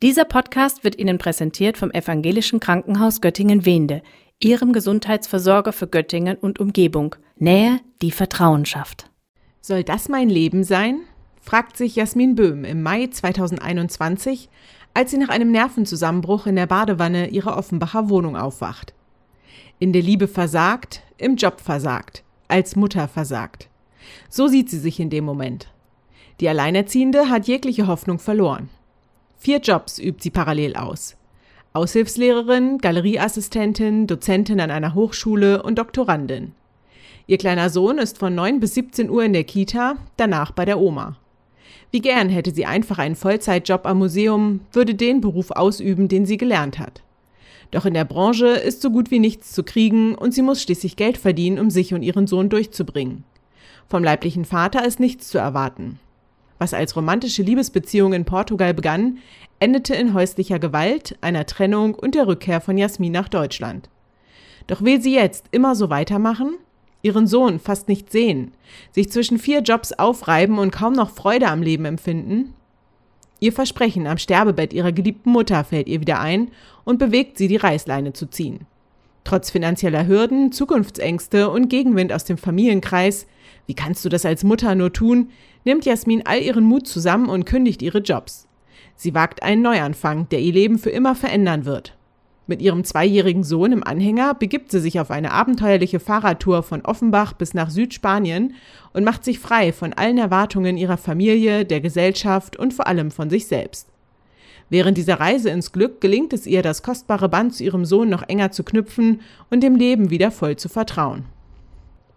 Dieser Podcast wird Ihnen präsentiert vom Evangelischen Krankenhaus Göttingen-Wende, Ihrem Gesundheitsversorger für Göttingen und Umgebung. Nähe, die Vertrauen schafft. Soll das mein Leben sein? fragt sich Jasmin Böhm im Mai 2021, als sie nach einem Nervenzusammenbruch in der Badewanne ihrer Offenbacher Wohnung aufwacht. In der Liebe versagt, im Job versagt, als Mutter versagt. So sieht sie sich in dem Moment. Die Alleinerziehende hat jegliche Hoffnung verloren. Vier Jobs übt sie parallel aus. Aushilfslehrerin, Galerieassistentin, Dozentin an einer Hochschule und Doktorandin. Ihr kleiner Sohn ist von 9 bis 17 Uhr in der Kita, danach bei der Oma. Wie gern hätte sie einfach einen Vollzeitjob am Museum, würde den Beruf ausüben, den sie gelernt hat. Doch in der Branche ist so gut wie nichts zu kriegen und sie muss schließlich Geld verdienen, um sich und ihren Sohn durchzubringen. Vom leiblichen Vater ist nichts zu erwarten. Was als romantische Liebesbeziehung in Portugal begann, endete in häuslicher Gewalt, einer Trennung und der Rückkehr von Jasmin nach Deutschland. Doch will sie jetzt immer so weitermachen? Ihren Sohn fast nicht sehen, sich zwischen vier Jobs aufreiben und kaum noch Freude am Leben empfinden? Ihr Versprechen am Sterbebett ihrer geliebten Mutter fällt ihr wieder ein und bewegt sie, die Reißleine zu ziehen. Trotz finanzieller Hürden, Zukunftsängste und Gegenwind aus dem Familienkreis wie kannst du das als Mutter nur tun? nimmt Jasmin all ihren Mut zusammen und kündigt ihre Jobs. Sie wagt einen Neuanfang, der ihr Leben für immer verändern wird. Mit ihrem zweijährigen Sohn im Anhänger begibt sie sich auf eine abenteuerliche Fahrradtour von Offenbach bis nach Südspanien und macht sich frei von allen Erwartungen ihrer Familie, der Gesellschaft und vor allem von sich selbst. Während dieser Reise ins Glück gelingt es ihr, das kostbare Band zu ihrem Sohn noch enger zu knüpfen und dem Leben wieder voll zu vertrauen.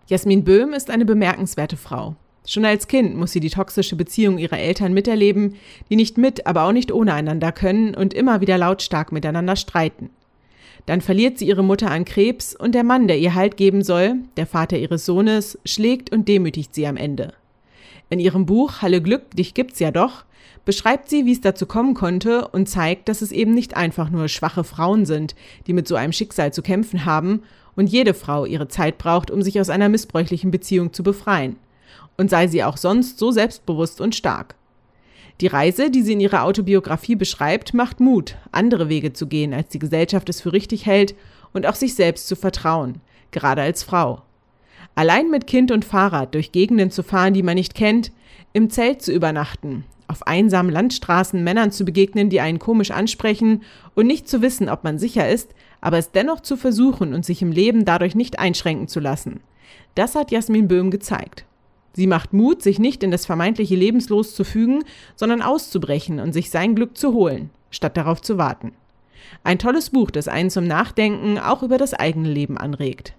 Jasmin Böhm ist eine bemerkenswerte Frau. Schon als Kind muss sie die toxische Beziehung ihrer Eltern miterleben, die nicht mit, aber auch nicht ohne einander können und immer wieder lautstark miteinander streiten. Dann verliert sie ihre Mutter an Krebs und der Mann, der ihr Halt geben soll, der Vater ihres Sohnes, schlägt und demütigt sie am Ende. In ihrem Buch Halle Glück, dich gibt's ja doch, beschreibt sie, wie es dazu kommen konnte und zeigt, dass es eben nicht einfach nur schwache Frauen sind, die mit so einem Schicksal zu kämpfen haben und jede Frau ihre Zeit braucht, um sich aus einer missbräuchlichen Beziehung zu befreien. Und sei sie auch sonst so selbstbewusst und stark. Die Reise, die sie in ihrer Autobiografie beschreibt, macht Mut, andere Wege zu gehen, als die Gesellschaft es für richtig hält und auch sich selbst zu vertrauen, gerade als Frau. Allein mit Kind und Fahrrad durch Gegenden zu fahren, die man nicht kennt, im Zelt zu übernachten, auf einsamen Landstraßen Männern zu begegnen, die einen komisch ansprechen und nicht zu wissen, ob man sicher ist, aber es dennoch zu versuchen und sich im Leben dadurch nicht einschränken zu lassen. Das hat Jasmin Böhm gezeigt. Sie macht Mut, sich nicht in das vermeintliche Lebenslos zu fügen, sondern auszubrechen und sich sein Glück zu holen, statt darauf zu warten. Ein tolles Buch, das einen zum Nachdenken auch über das eigene Leben anregt.